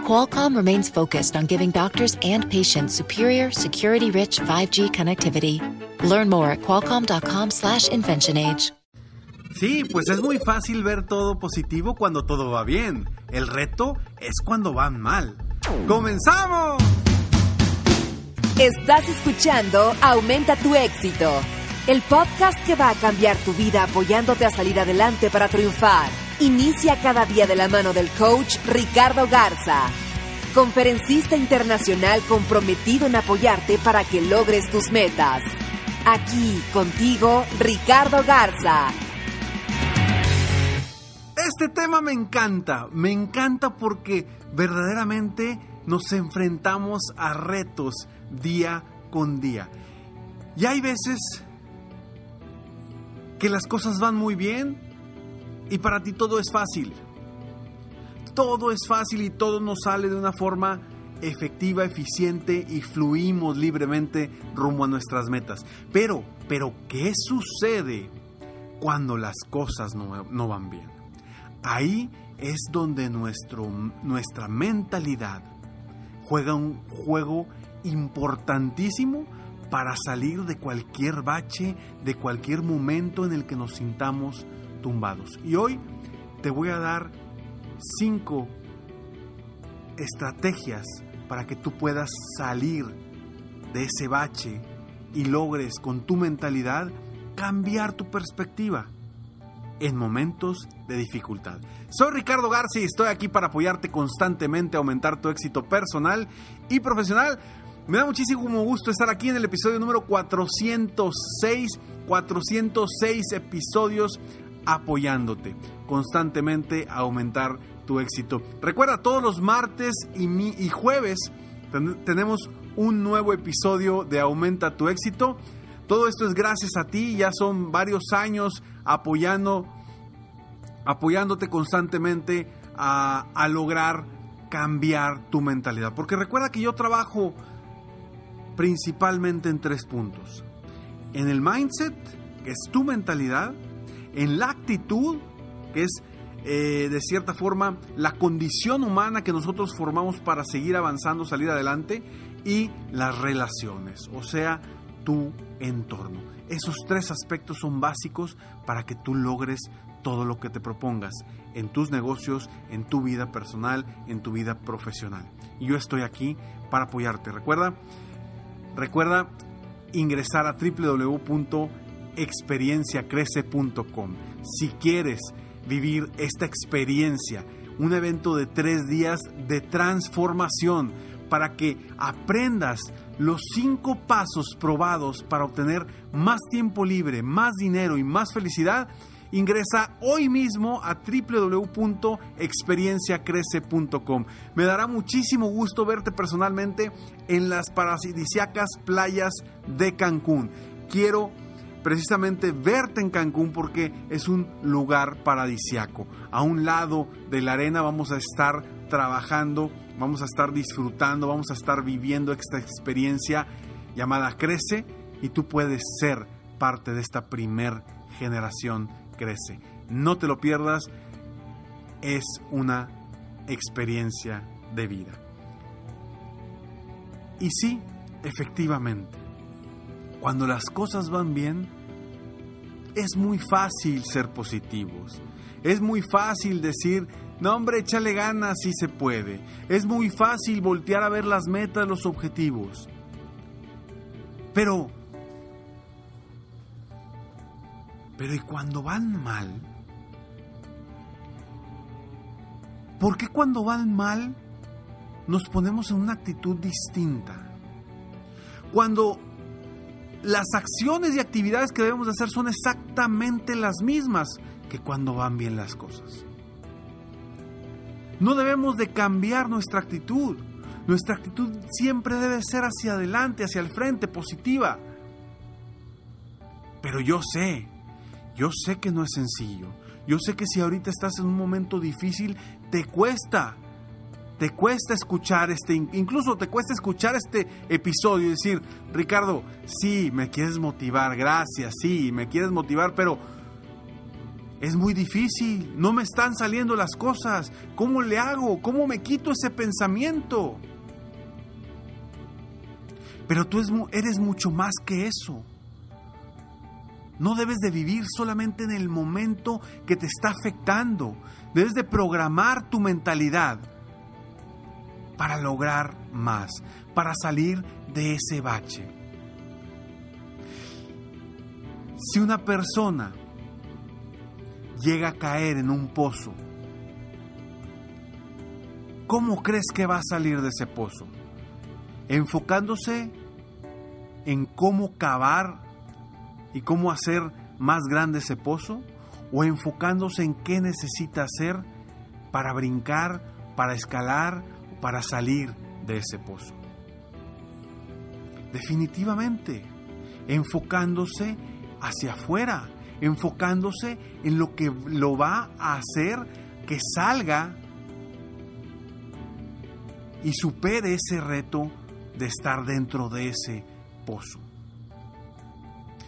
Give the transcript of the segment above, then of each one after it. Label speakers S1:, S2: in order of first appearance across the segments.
S1: Qualcomm remains focused on giving doctors and patients superior, security-rich 5G connectivity. Learn more at qualcomm.com/inventionage.
S2: Sí, pues es muy fácil ver todo positivo cuando todo va bien. El reto es cuando van mal. ¡Comenzamos!
S3: Estás escuchando Aumenta tu éxito, el podcast que va a cambiar tu vida apoyándote a salir adelante para triunfar. Inicia cada día de la mano del coach Ricardo Garza, conferencista internacional comprometido en apoyarte para que logres tus metas. Aquí contigo, Ricardo Garza.
S2: Este tema me encanta, me encanta porque verdaderamente nos enfrentamos a retos día con día. Y hay veces que las cosas van muy bien y para ti todo es fácil. Todo es fácil y todo nos sale de una forma efectiva, eficiente y fluimos libremente rumbo a nuestras metas. Pero, pero, ¿qué sucede cuando las cosas no, no van bien? Ahí es donde nuestro, nuestra mentalidad juega un juego importantísimo para salir de cualquier bache, de cualquier momento en el que nos sintamos tumbados. Y hoy te voy a dar cinco estrategias para que tú puedas salir de ese bache y logres con tu mentalidad cambiar tu perspectiva en momentos de dificultad. Soy Ricardo García y estoy aquí para apoyarte constantemente a aumentar tu éxito personal y profesional. Me da muchísimo gusto estar aquí en el episodio número 406, 406 episodios apoyándote constantemente a aumentar tu éxito. Recuerda, todos los martes y, y jueves tenemos un nuevo episodio de Aumenta tu éxito. Todo esto es gracias a ti, ya son varios años apoyando, apoyándote constantemente a, a lograr cambiar tu mentalidad. Porque recuerda que yo trabajo principalmente en tres puntos. En el mindset, que es tu mentalidad, en la actitud, que es eh, de cierta forma la condición humana que nosotros formamos para seguir avanzando, salir adelante, y las relaciones, o sea, tu entorno. Esos tres aspectos son básicos para que tú logres todo lo que te propongas en tus negocios, en tu vida personal, en tu vida profesional. Yo estoy aquí para apoyarte. Recuerda, recuerda ingresar a www.experienciacrece.com. Si quieres vivir esta experiencia, un evento de tres días de transformación para que aprendas los cinco pasos probados para obtener más tiempo libre, más dinero y más felicidad, ingresa hoy mismo a www.experienciacrece.com. Me dará muchísimo gusto verte personalmente en las paradisíacas playas de Cancún. Quiero precisamente verte en Cancún porque es un lugar paradisiaco. A un lado de la arena vamos a estar trabajando, vamos a estar disfrutando, vamos a estar viviendo esta experiencia llamada Crece y tú puedes ser parte de esta primer generación Crece. No te lo pierdas, es una experiencia de vida. Y sí, efectivamente, cuando las cosas van bien, es muy fácil ser positivos. Es muy fácil decir, no hombre, échale ganas si se puede. Es muy fácil voltear a ver las metas, los objetivos. Pero, pero ¿y cuando van mal? ¿Por qué cuando van mal nos ponemos en una actitud distinta? Cuando las acciones y actividades que debemos hacer son exactamente las mismas que cuando van bien las cosas. No debemos de cambiar nuestra actitud. Nuestra actitud siempre debe ser hacia adelante, hacia el frente, positiva. Pero yo sé, Yo sé que no es sencillo. Yo sé que si ahorita estás en un momento difícil, te cuesta. Te cuesta escuchar este, incluso te cuesta escuchar este episodio y decir, Ricardo, sí, me quieres motivar, gracias, sí, me quieres motivar, pero es muy difícil, no me están saliendo las cosas. ¿Cómo le hago? ¿Cómo me quito ese pensamiento? Pero tú eres mucho más que eso. No debes de vivir solamente en el momento que te está afectando. Debes de programar tu mentalidad para lograr más, para salir de ese bache. Si una persona llega a caer en un pozo, ¿cómo crees que va a salir de ese pozo? Enfocándose en cómo cavar y cómo hacer más grande ese pozo o enfocándose en qué necesita hacer para brincar, para escalar para salir de ese pozo. Definitivamente, enfocándose hacia afuera, enfocándose en lo que lo va a hacer que salga y supere ese reto de estar dentro de ese pozo.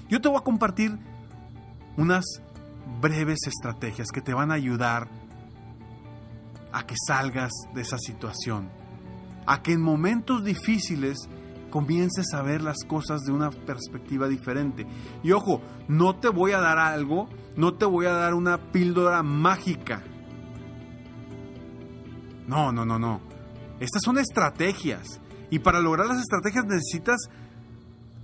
S2: Yo te voy a compartir unas breves estrategias que te van a ayudar a que salgas de esa situación, a que en momentos difíciles comiences a ver las cosas de una perspectiva diferente. Y ojo, no te voy a dar algo, no te voy a dar una píldora mágica. No, no, no, no. Estas son estrategias. Y para lograr las estrategias necesitas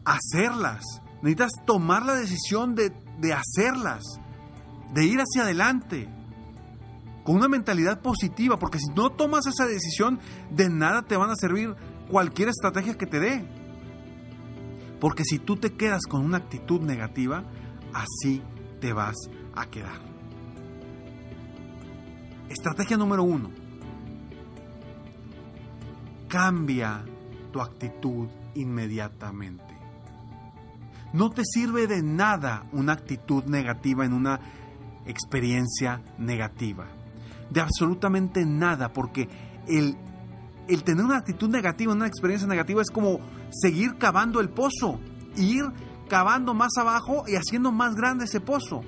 S2: hacerlas. Necesitas tomar la decisión de, de hacerlas, de ir hacia adelante, con una mentalidad positiva, porque si no tomas esa decisión, de nada te van a servir cualquier estrategia que te dé. Porque si tú te quedas con una actitud negativa, así te vas a quedar. Estrategia número uno. Cambia tu actitud inmediatamente. No te sirve de nada una actitud negativa en una experiencia negativa. De absolutamente nada, porque el, el tener una actitud negativa una experiencia negativa es como seguir cavando el pozo, ir cavando más abajo y haciendo más grande ese pozo.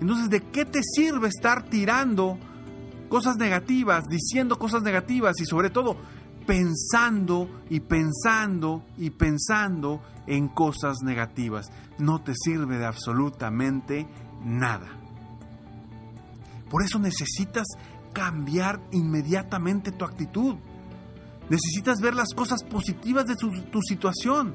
S2: Entonces, ¿de qué te sirve estar tirando cosas negativas, diciendo cosas negativas y sobre todo pensando y pensando y pensando en cosas negativas. No te sirve de absolutamente nada. Por eso necesitas cambiar inmediatamente tu actitud. Necesitas ver las cosas positivas de tu, tu situación.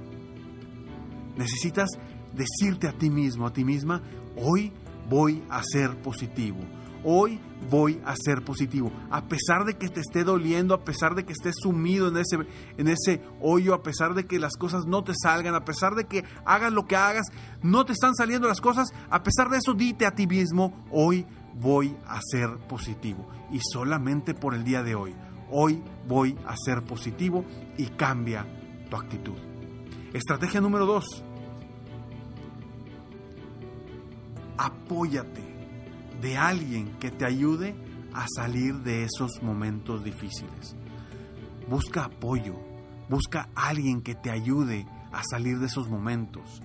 S2: Necesitas decirte a ti mismo, a ti misma, hoy voy a ser positivo hoy voy a ser positivo. A pesar de que te esté doliendo, a pesar de que estés sumido en ese, en ese hoyo, a pesar de que las cosas no te salgan, a pesar de que hagas lo que hagas, no te están saliendo las cosas, a pesar de eso, dite a ti mismo, hoy voy a ser positivo. Y solamente por el día de hoy, hoy voy a ser positivo y cambia tu actitud. Estrategia número dos. Apóyate de alguien que te ayude a salir de esos momentos difíciles. Busca apoyo, busca alguien que te ayude a salir de esos momentos.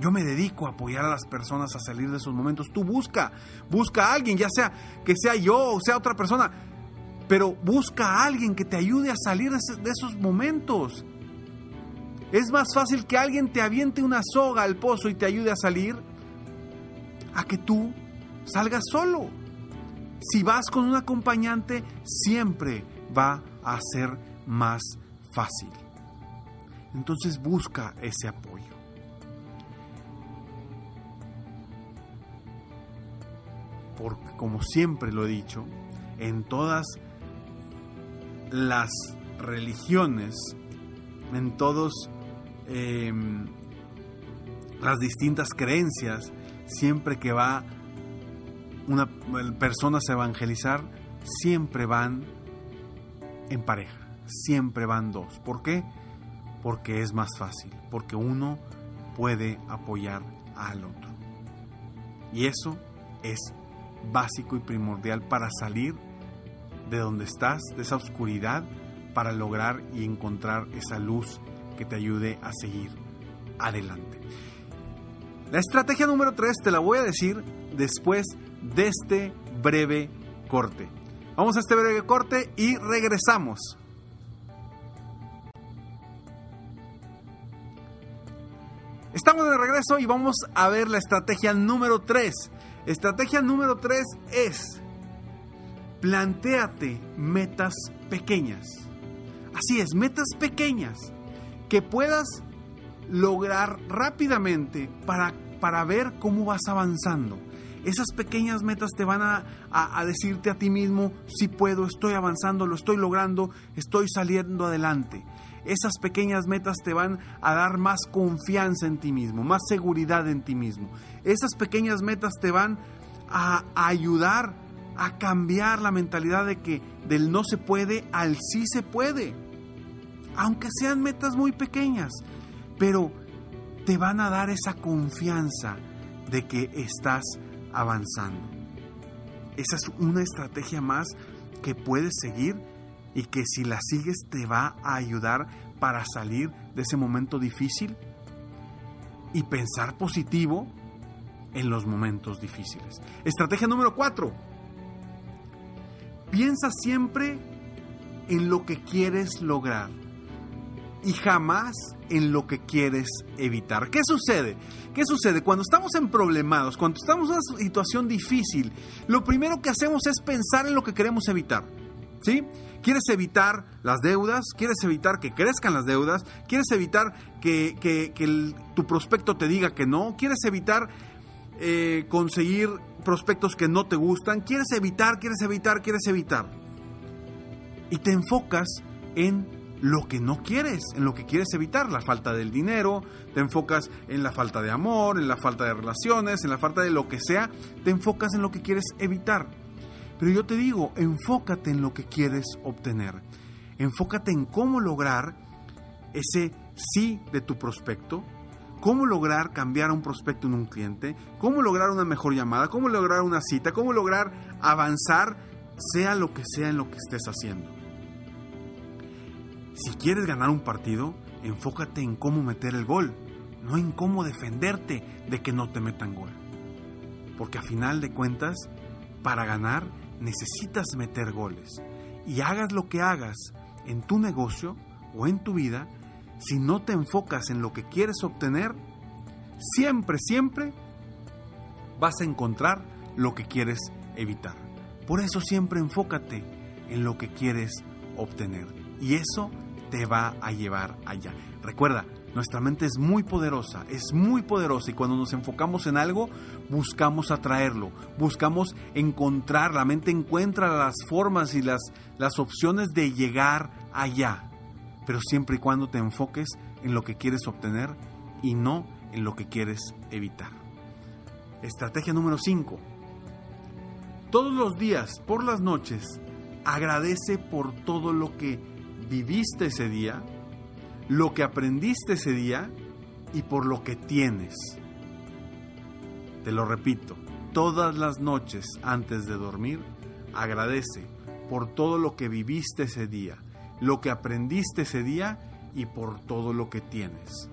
S2: Yo me dedico a apoyar a las personas a salir de esos momentos. Tú busca, busca a alguien, ya sea que sea yo o sea otra persona, pero busca a alguien que te ayude a salir de esos momentos. Es más fácil que alguien te aviente una soga al pozo y te ayude a salir a que tú salgas solo. Si vas con un acompañante, siempre va a ser más fácil. Entonces busca ese apoyo. Porque como siempre lo he dicho, en todas las religiones, en todas em, las distintas creencias, siempre que va una personas a evangelizar, siempre van en pareja, siempre van dos. ¿Por qué? Porque es más fácil, porque uno puede apoyar al otro. Y eso es básico y primordial para salir de donde estás, de esa oscuridad, para lograr y encontrar esa luz que te ayude a seguir adelante. La estrategia número 3 te la voy a decir después de este breve corte. Vamos a este breve corte y regresamos. Estamos de regreso y vamos a ver la estrategia número 3. Estrategia número 3 es plantéate metas pequeñas. Así es, metas pequeñas que puedas lograr rápidamente para, para ver cómo vas avanzando. Esas pequeñas metas te van a, a, decirte a ti mismo, si puedo, estoy avanzando, lo estoy logrando, estoy saliendo adelante. Esas pequeñas metas te van a dar más confianza en ti mismo, más seguridad en ti mismo. Esas pequeñas metas te van a, ayudar a cambiar la mentalidad de que del no se puede al sí se puede. Aunque sean metas muy pequeñas, pero te van a dar esa confianza de que estás avanzando. Esa es una estrategia más que puedes seguir y que si la sigues te va a ayudar para salir de ese momento difícil y pensar positivo en los momentos difíciles. Estrategia número 4. Piensa siempre en lo que quieres lograr y jamás en lo que quieres evitar. ¿Qué sucede? ¿Qué sucede? Cuando estamos en problemados, cuando estamos en una situación difícil, lo primero que hacemos es pensar en lo que queremos evitar. ¿Sí? ¿Quieres evitar las deudas? ¿Quieres evitar que crezcan las deudas? ¿Quieres evitar que, tu prospecto te diga que no? ¿Quieres evitar eh, conseguir prospectos que no te gustan? ¿Quieres evitar, quieres evitar, quieres evitar? Y te enfocas en lo que no quieres, en lo que quieres evitar, la falta del dinero, te enfocas en la falta de amor, en la falta de relaciones, en la falta de lo que sea, te enfocas en lo que quieres evitar. Pero yo te digo, enfócate en lo que quieres obtener. Enfócate en cómo lograr ese sí de tu prospecto, cómo lograr cambiar a un prospecto en un cliente, cómo lograr una mejor llamada, cómo lograr una cita, cómo lograr avanzar, sea lo que sea en lo que estés haciendo. Si quieres ganar un partido, enfócate en cómo meter el gol, no en cómo defenderte de que no te metan gol. Porque a final de cuentas, para ganar necesitas meter goles. Y hagas lo que hagas en tu negocio o en tu vida, si no te enfocas en lo que quieres obtener, siempre, siempre vas a encontrar lo que quieres evitar. Por eso siempre enfócate en lo que quieres obtener. Y eso te va a llevar allá. Recuerda, nuestra mente es muy poderosa, es muy poderosa y cuando nos enfocamos en algo, buscamos atraerlo, buscamos encontrar, la mente encuentra las formas y las, las opciones de llegar allá, pero siempre y cuando te enfoques en lo que quieres obtener y no en lo que quieres evitar. Estrategia número 5. Todos los días, por las noches, agradece por todo lo que viviste ese día, lo que aprendiste ese día y por lo que tienes. Te lo repito, todas las noches antes de dormir, agradece por todo lo que viviste ese día, lo que aprendiste ese día y por todo lo que tienes.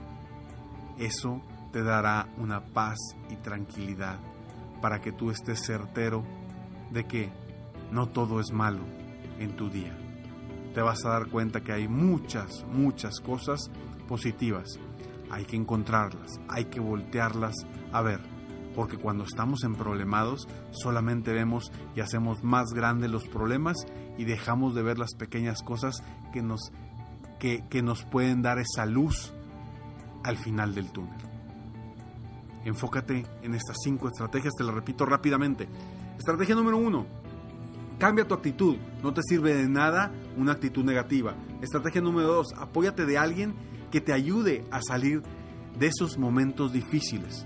S2: Eso te dará una paz y tranquilidad para que tú estés certero de que no todo es malo en tu día te vas a dar cuenta que hay muchas, muchas cosas positivas. Hay que encontrarlas, hay que voltearlas a ver, porque cuando estamos en problemados solamente vemos y hacemos más grandes los problemas y dejamos de ver las pequeñas cosas que nos, que, que nos pueden dar esa luz al final del túnel. Enfócate en estas cinco estrategias, te las repito rápidamente. Estrategia número uno, Cambia tu actitud, no te sirve de nada una actitud negativa. Estrategia número dos, apóyate de alguien que te ayude a salir de esos momentos difíciles.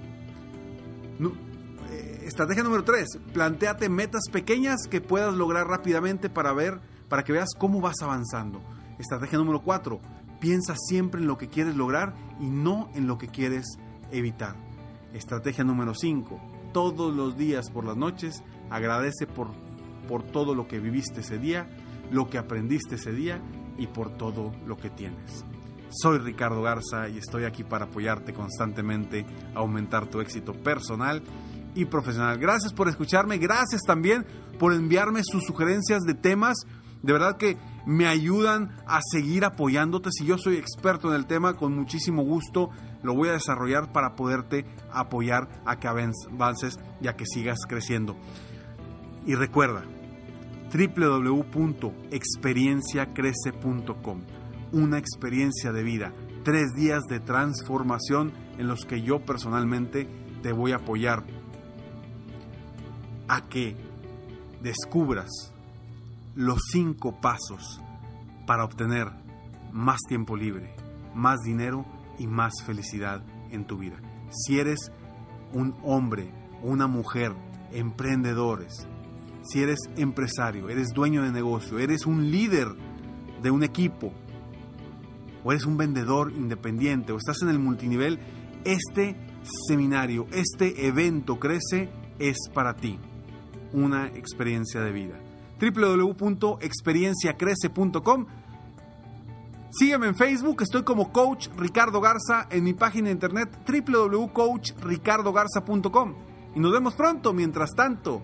S2: Eh, estrategia número tres, planteate metas pequeñas que puedas lograr rápidamente para ver, para que veas cómo vas avanzando. Estrategia número cuatro, piensa siempre en lo que quieres lograr y no en lo que quieres evitar. Estrategia número cinco, todos los días por las noches, agradece por, por todo lo que viviste ese día, lo que aprendiste ese día y por todo lo que tienes. Soy Ricardo Garza y estoy aquí para apoyarte constantemente a aumentar tu éxito personal y profesional. Gracias por escucharme, gracias también por enviarme sus sugerencias de temas. De verdad que me ayudan a seguir apoyándote. Si yo soy experto en el tema, con muchísimo gusto lo voy a desarrollar para poderte apoyar a que avances y a que sigas creciendo. Y recuerda, www.experienciacrece.com, una experiencia de vida, tres días de transformación en los que yo personalmente te voy a apoyar a que descubras los cinco pasos para obtener más tiempo libre, más dinero y más felicidad en tu vida. Si eres un hombre una mujer, emprendedores, si eres empresario, eres dueño de negocio, eres un líder de un equipo, o eres un vendedor independiente, o estás en el multinivel, este seminario, este evento Crece es para ti una experiencia de vida. www.experienciacrece.com Sígueme en Facebook, estoy como Coach Ricardo Garza en mi página de internet www.coachricardogarza.com. Y nos vemos pronto, mientras tanto,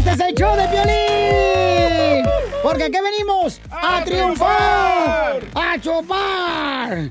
S4: Este es el show de violín. Porque aquí venimos a, triunfar, a chupar.